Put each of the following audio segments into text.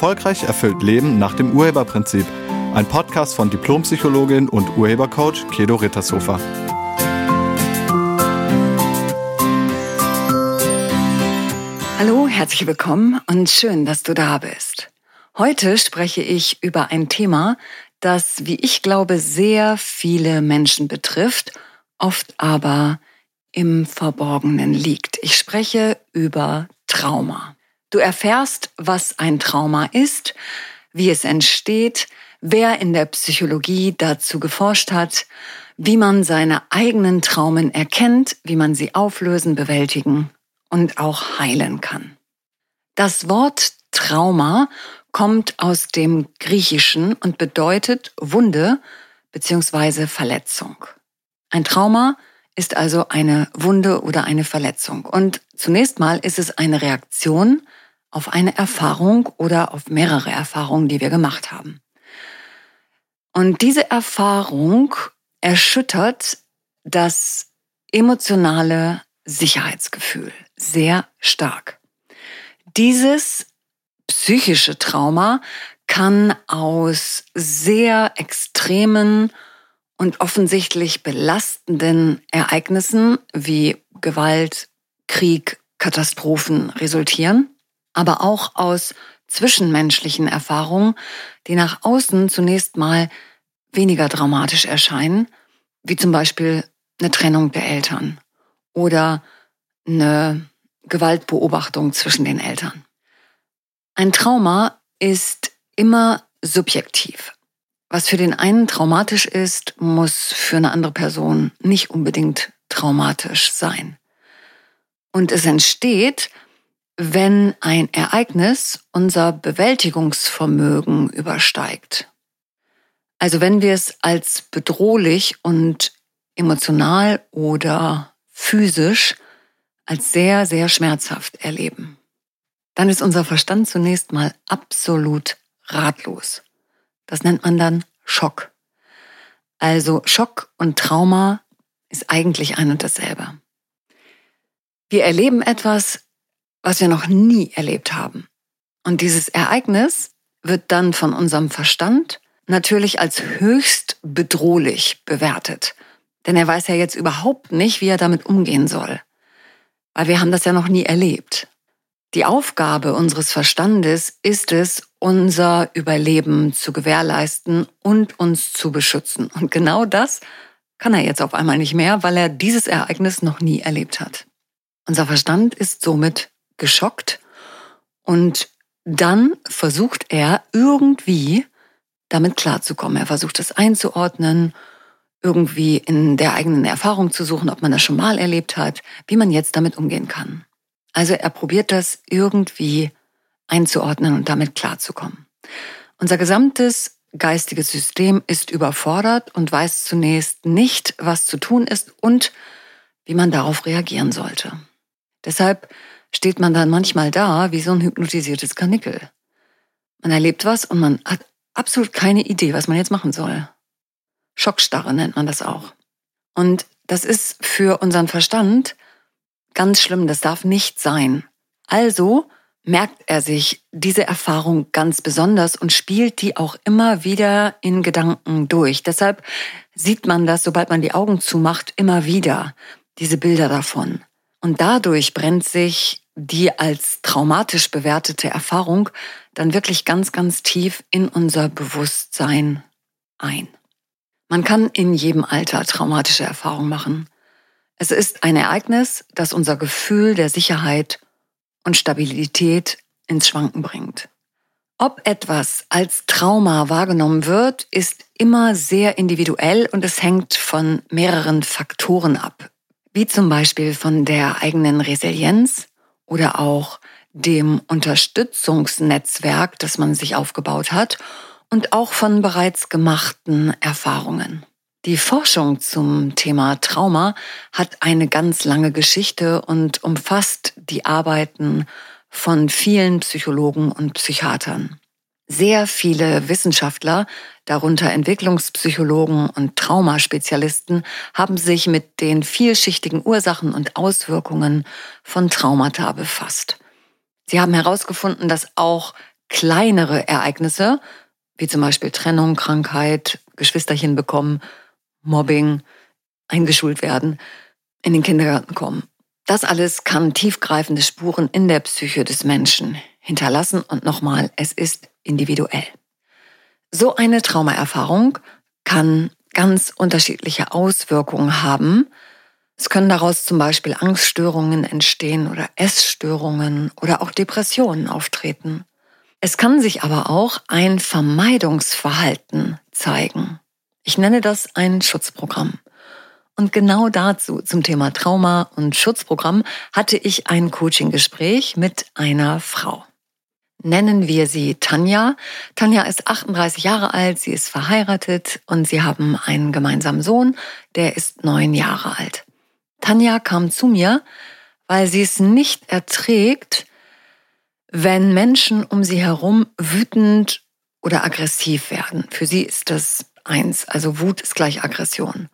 Erfolgreich erfüllt Leben nach dem Urheberprinzip. Ein Podcast von Diplompsychologin und Urhebercoach Kedo Rittershofer. Hallo, herzlich willkommen und schön, dass du da bist. Heute spreche ich über ein Thema, das, wie ich glaube, sehr viele Menschen betrifft, oft aber im Verborgenen liegt. Ich spreche über Trauma. Du erfährst, was ein Trauma ist, wie es entsteht, wer in der Psychologie dazu geforscht hat, wie man seine eigenen Traumen erkennt, wie man sie auflösen, bewältigen und auch heilen kann. Das Wort Trauma kommt aus dem Griechischen und bedeutet Wunde bzw. Verletzung. Ein Trauma ist also eine Wunde oder eine Verletzung. Und zunächst mal ist es eine Reaktion auf eine Erfahrung oder auf mehrere Erfahrungen, die wir gemacht haben. Und diese Erfahrung erschüttert das emotionale Sicherheitsgefühl sehr stark. Dieses psychische Trauma kann aus sehr extremen und offensichtlich belastenden Ereignissen wie Gewalt, Krieg, Katastrophen resultieren aber auch aus zwischenmenschlichen Erfahrungen, die nach außen zunächst mal weniger dramatisch erscheinen, wie zum Beispiel eine Trennung der Eltern oder eine Gewaltbeobachtung zwischen den Eltern. Ein Trauma ist immer subjektiv. Was für den einen traumatisch ist, muss für eine andere Person nicht unbedingt traumatisch sein. Und es entsteht, wenn ein Ereignis unser Bewältigungsvermögen übersteigt. Also wenn wir es als bedrohlich und emotional oder physisch als sehr, sehr schmerzhaft erleben, dann ist unser Verstand zunächst mal absolut ratlos. Das nennt man dann Schock. Also Schock und Trauma ist eigentlich ein und dasselbe. Wir erleben etwas, was wir noch nie erlebt haben. Und dieses Ereignis wird dann von unserem Verstand natürlich als höchst bedrohlich bewertet. Denn er weiß ja jetzt überhaupt nicht, wie er damit umgehen soll. Weil wir haben das ja noch nie erlebt. Die Aufgabe unseres Verstandes ist es, unser Überleben zu gewährleisten und uns zu beschützen. Und genau das kann er jetzt auf einmal nicht mehr, weil er dieses Ereignis noch nie erlebt hat. Unser Verstand ist somit geschockt und dann versucht er irgendwie damit klarzukommen. Er versucht es einzuordnen, irgendwie in der eigenen Erfahrung zu suchen, ob man das schon mal erlebt hat, wie man jetzt damit umgehen kann. Also er probiert das irgendwie einzuordnen und damit klarzukommen. Unser gesamtes geistiges System ist überfordert und weiß zunächst nicht, was zu tun ist und wie man darauf reagieren sollte. Deshalb steht man dann manchmal da wie so ein hypnotisiertes Kanickel. Man erlebt was und man hat absolut keine Idee, was man jetzt machen soll. Schockstarre nennt man das auch. Und das ist für unseren Verstand ganz schlimm, das darf nicht sein. Also merkt er sich diese Erfahrung ganz besonders und spielt die auch immer wieder in Gedanken durch. Deshalb sieht man das, sobald man die Augen zumacht, immer wieder, diese Bilder davon. Und dadurch brennt sich die als traumatisch bewertete Erfahrung dann wirklich ganz, ganz tief in unser Bewusstsein ein. Man kann in jedem Alter traumatische Erfahrungen machen. Es ist ein Ereignis, das unser Gefühl der Sicherheit und Stabilität ins Schwanken bringt. Ob etwas als Trauma wahrgenommen wird, ist immer sehr individuell und es hängt von mehreren Faktoren ab, wie zum Beispiel von der eigenen Resilienz oder auch dem Unterstützungsnetzwerk, das man sich aufgebaut hat und auch von bereits gemachten Erfahrungen. Die Forschung zum Thema Trauma hat eine ganz lange Geschichte und umfasst die Arbeiten von vielen Psychologen und Psychiatern. Sehr viele Wissenschaftler, darunter Entwicklungspsychologen und Traumaspezialisten, haben sich mit den vielschichtigen Ursachen und Auswirkungen von Traumata befasst. Sie haben herausgefunden, dass auch kleinere Ereignisse, wie zum Beispiel Trennung, Krankheit, Geschwisterchen bekommen, Mobbing, eingeschult werden, in den Kindergarten kommen. Das alles kann tiefgreifende Spuren in der Psyche des Menschen hinterlassen und nochmal, es ist individuell. So eine Traumaerfahrung kann ganz unterschiedliche Auswirkungen haben. Es können daraus zum Beispiel Angststörungen entstehen oder Essstörungen oder auch Depressionen auftreten. Es kann sich aber auch ein Vermeidungsverhalten zeigen. Ich nenne das ein Schutzprogramm. Und genau dazu, zum Thema Trauma und Schutzprogramm, hatte ich ein Coaching-Gespräch mit einer Frau. Nennen wir sie Tanja. Tanja ist 38 Jahre alt, sie ist verheiratet und sie haben einen gemeinsamen Sohn, der ist neun Jahre alt. Tanja kam zu mir, weil sie es nicht erträgt, wenn Menschen um sie herum wütend oder aggressiv werden. Für sie ist das eins, also Wut ist gleich Aggression.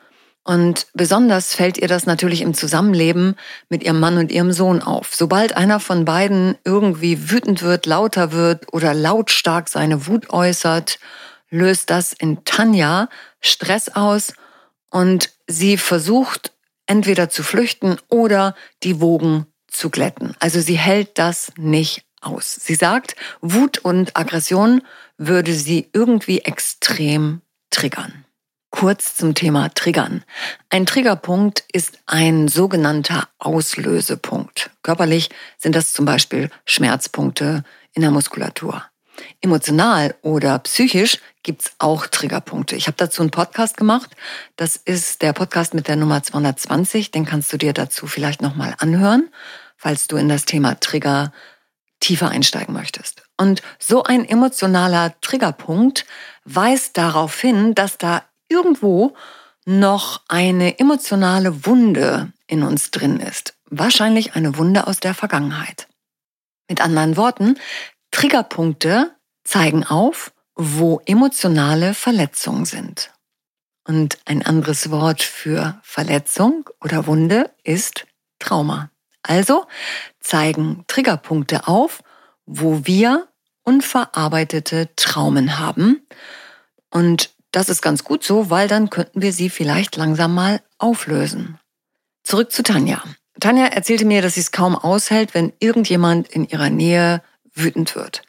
Und besonders fällt ihr das natürlich im Zusammenleben mit ihrem Mann und ihrem Sohn auf. Sobald einer von beiden irgendwie wütend wird, lauter wird oder lautstark seine Wut äußert, löst das in Tanja Stress aus und sie versucht entweder zu flüchten oder die Wogen zu glätten. Also sie hält das nicht aus. Sie sagt, Wut und Aggression würde sie irgendwie extrem triggern. Kurz zum Thema Triggern. Ein Triggerpunkt ist ein sogenannter Auslösepunkt. Körperlich sind das zum Beispiel Schmerzpunkte in der Muskulatur. Emotional oder psychisch gibt's auch Triggerpunkte. Ich habe dazu einen Podcast gemacht. Das ist der Podcast mit der Nummer 220. Den kannst du dir dazu vielleicht nochmal anhören, falls du in das Thema Trigger tiefer einsteigen möchtest. Und so ein emotionaler Triggerpunkt weist darauf hin, dass da irgendwo noch eine emotionale Wunde in uns drin ist. Wahrscheinlich eine Wunde aus der Vergangenheit. Mit anderen Worten, Triggerpunkte zeigen auf, wo emotionale Verletzungen sind. Und ein anderes Wort für Verletzung oder Wunde ist Trauma. Also zeigen Triggerpunkte auf, wo wir unverarbeitete Traumen haben. Und das ist ganz gut so, weil dann könnten wir sie vielleicht langsam mal auflösen. Zurück zu Tanja. Tanja erzählte mir, dass sie es kaum aushält, wenn irgendjemand in ihrer Nähe wütend wird.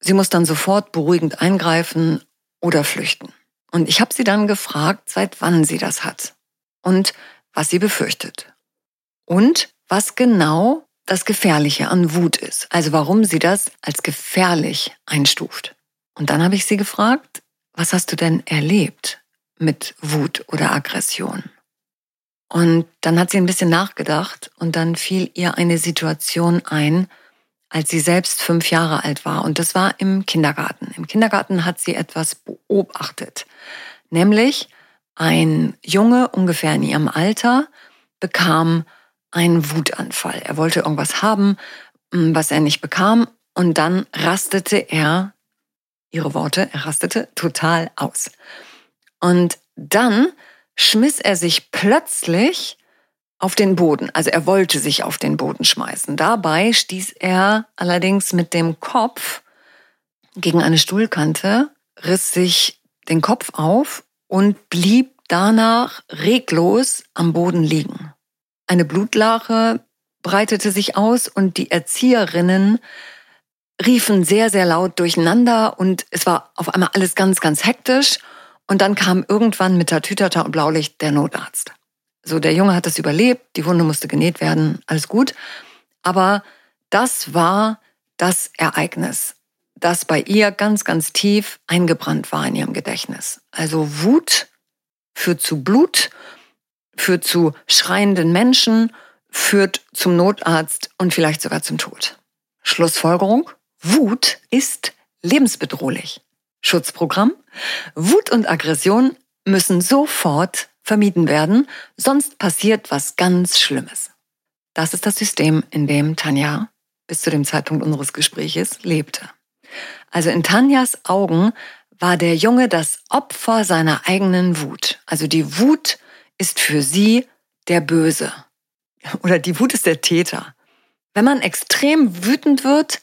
Sie muss dann sofort beruhigend eingreifen oder flüchten. Und ich habe sie dann gefragt, seit wann sie das hat und was sie befürchtet. Und was genau das Gefährliche an Wut ist. Also warum sie das als gefährlich einstuft. Und dann habe ich sie gefragt, was hast du denn erlebt mit Wut oder Aggression? Und dann hat sie ein bisschen nachgedacht und dann fiel ihr eine Situation ein, als sie selbst fünf Jahre alt war. Und das war im Kindergarten. Im Kindergarten hat sie etwas beobachtet. Nämlich ein Junge ungefähr in ihrem Alter bekam einen Wutanfall. Er wollte irgendwas haben, was er nicht bekam. Und dann rastete er ihre Worte, er rastete total aus. Und dann schmiss er sich plötzlich auf den Boden. Also er wollte sich auf den Boden schmeißen. Dabei stieß er allerdings mit dem Kopf gegen eine Stuhlkante, riss sich den Kopf auf und blieb danach reglos am Boden liegen. Eine Blutlache breitete sich aus und die Erzieherinnen riefen sehr, sehr laut durcheinander und es war auf einmal alles ganz, ganz hektisch. Und dann kam irgendwann mit Tatütata und Blaulicht der Notarzt. So, der Junge hat es überlebt, die Wunde musste genäht werden, alles gut. Aber das war das Ereignis, das bei ihr ganz, ganz tief eingebrannt war in ihrem Gedächtnis. Also Wut führt zu Blut, führt zu schreienden Menschen, führt zum Notarzt und vielleicht sogar zum Tod. Schlussfolgerung? Wut ist lebensbedrohlich. Schutzprogramm. Wut und Aggression müssen sofort vermieden werden, sonst passiert was ganz Schlimmes. Das ist das System, in dem Tanja bis zu dem Zeitpunkt unseres Gespräches lebte. Also in Tanjas Augen war der Junge das Opfer seiner eigenen Wut. Also die Wut ist für sie der Böse. Oder die Wut ist der Täter. Wenn man extrem wütend wird,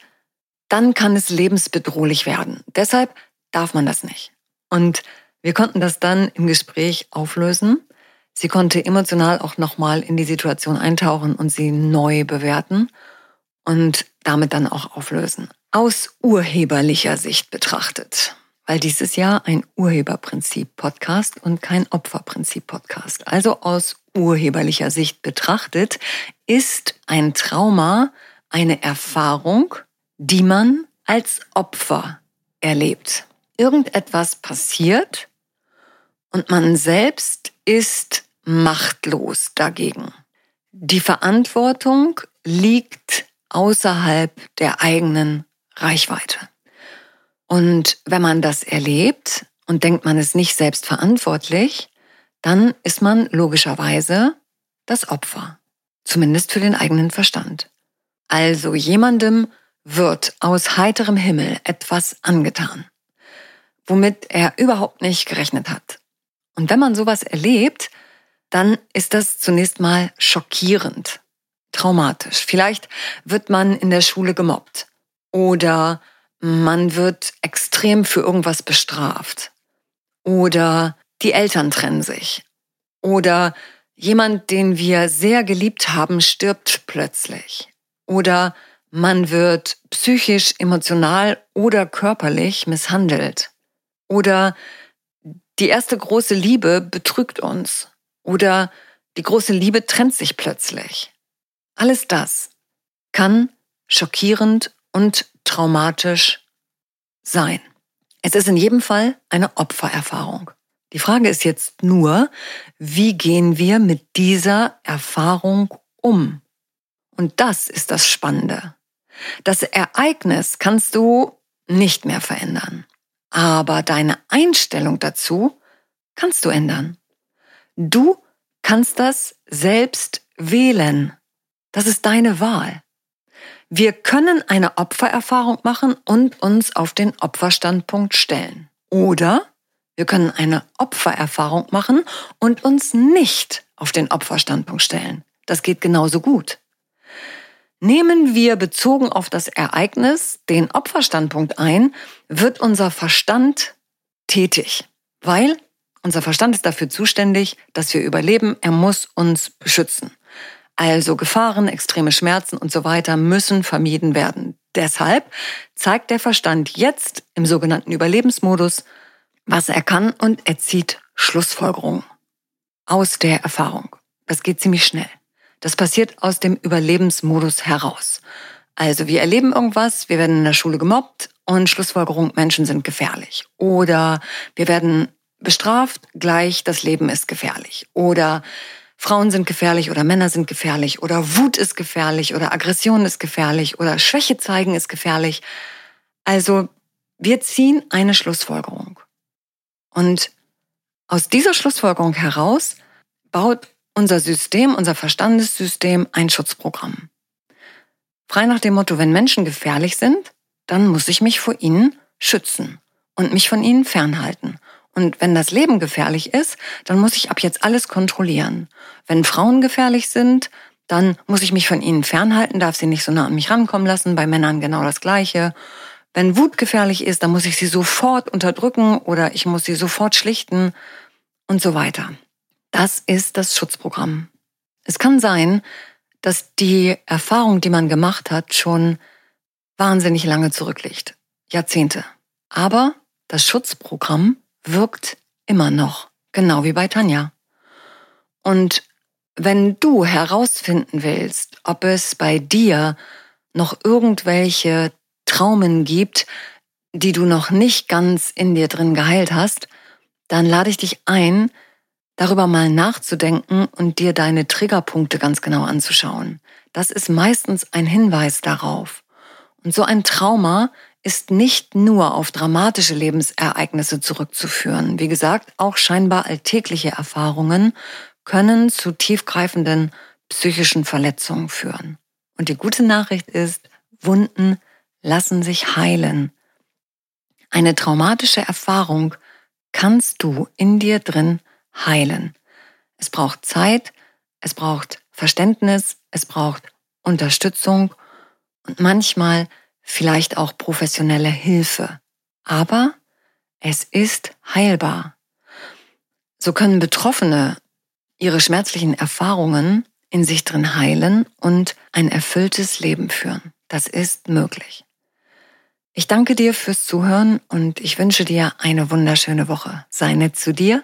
dann kann es lebensbedrohlich werden. Deshalb darf man das nicht. Und wir konnten das dann im Gespräch auflösen. Sie konnte emotional auch nochmal in die Situation eintauchen und sie neu bewerten und damit dann auch auflösen. Aus urheberlicher Sicht betrachtet, weil dieses Jahr ein Urheberprinzip-Podcast und kein Opferprinzip-Podcast. Also aus urheberlicher Sicht betrachtet ist ein Trauma eine Erfahrung, die man als Opfer erlebt. Irgendetwas passiert und man selbst ist machtlos dagegen. Die Verantwortung liegt außerhalb der eigenen Reichweite. Und wenn man das erlebt und denkt, man ist nicht selbst verantwortlich, dann ist man logischerweise das Opfer. Zumindest für den eigenen Verstand. Also jemandem wird aus heiterem Himmel etwas angetan, womit er überhaupt nicht gerechnet hat. Und wenn man sowas erlebt, dann ist das zunächst mal schockierend, traumatisch. Vielleicht wird man in der Schule gemobbt oder man wird extrem für irgendwas bestraft oder die Eltern trennen sich oder jemand, den wir sehr geliebt haben, stirbt plötzlich oder man wird psychisch, emotional oder körperlich misshandelt. Oder die erste große Liebe betrügt uns. Oder die große Liebe trennt sich plötzlich. Alles das kann schockierend und traumatisch sein. Es ist in jedem Fall eine Opfererfahrung. Die Frage ist jetzt nur, wie gehen wir mit dieser Erfahrung um? Und das ist das Spannende. Das Ereignis kannst du nicht mehr verändern. Aber deine Einstellung dazu kannst du ändern. Du kannst das selbst wählen. Das ist deine Wahl. Wir können eine Opfererfahrung machen und uns auf den Opferstandpunkt stellen. Oder wir können eine Opfererfahrung machen und uns nicht auf den Opferstandpunkt stellen. Das geht genauso gut. Nehmen wir bezogen auf das Ereignis den Opferstandpunkt ein, wird unser Verstand tätig, weil unser Verstand ist dafür zuständig, dass wir überleben. Er muss uns beschützen. Also Gefahren, extreme Schmerzen und so weiter müssen vermieden werden. Deshalb zeigt der Verstand jetzt im sogenannten Überlebensmodus, was er kann und er zieht Schlussfolgerungen aus der Erfahrung. Das geht ziemlich schnell. Das passiert aus dem Überlebensmodus heraus. Also wir erleben irgendwas, wir werden in der Schule gemobbt und Schlussfolgerung, Menschen sind gefährlich. Oder wir werden bestraft, gleich das Leben ist gefährlich. Oder Frauen sind gefährlich oder Männer sind gefährlich oder Wut ist gefährlich oder Aggression ist gefährlich oder Schwäche zeigen ist gefährlich. Also wir ziehen eine Schlussfolgerung. Und aus dieser Schlussfolgerung heraus baut unser System, unser Verstandessystem ein Schutzprogramm. Frei nach dem Motto, wenn Menschen gefährlich sind, dann muss ich mich vor ihnen schützen und mich von ihnen fernhalten. Und wenn das Leben gefährlich ist, dann muss ich ab jetzt alles kontrollieren. Wenn Frauen gefährlich sind, dann muss ich mich von ihnen fernhalten, darf sie nicht so nah an mich rankommen lassen, bei Männern genau das Gleiche. Wenn Wut gefährlich ist, dann muss ich sie sofort unterdrücken oder ich muss sie sofort schlichten und so weiter. Das ist das Schutzprogramm. Es kann sein, dass die Erfahrung, die man gemacht hat, schon wahnsinnig lange zurückliegt. Jahrzehnte. Aber das Schutzprogramm wirkt immer noch. Genau wie bei Tanja. Und wenn du herausfinden willst, ob es bei dir noch irgendwelche Traumen gibt, die du noch nicht ganz in dir drin geheilt hast, dann lade ich dich ein, darüber mal nachzudenken und dir deine Triggerpunkte ganz genau anzuschauen. Das ist meistens ein Hinweis darauf. Und so ein Trauma ist nicht nur auf dramatische Lebensereignisse zurückzuführen. Wie gesagt, auch scheinbar alltägliche Erfahrungen können zu tiefgreifenden psychischen Verletzungen führen. Und die gute Nachricht ist, Wunden lassen sich heilen. Eine traumatische Erfahrung kannst du in dir drin heilen. Es braucht Zeit, es braucht Verständnis, es braucht Unterstützung und manchmal vielleicht auch professionelle Hilfe. Aber es ist heilbar. So können Betroffene ihre schmerzlichen Erfahrungen in sich drin heilen und ein erfülltes Leben führen. Das ist möglich. Ich danke dir fürs Zuhören und ich wünsche dir eine wunderschöne Woche. Sei nett zu dir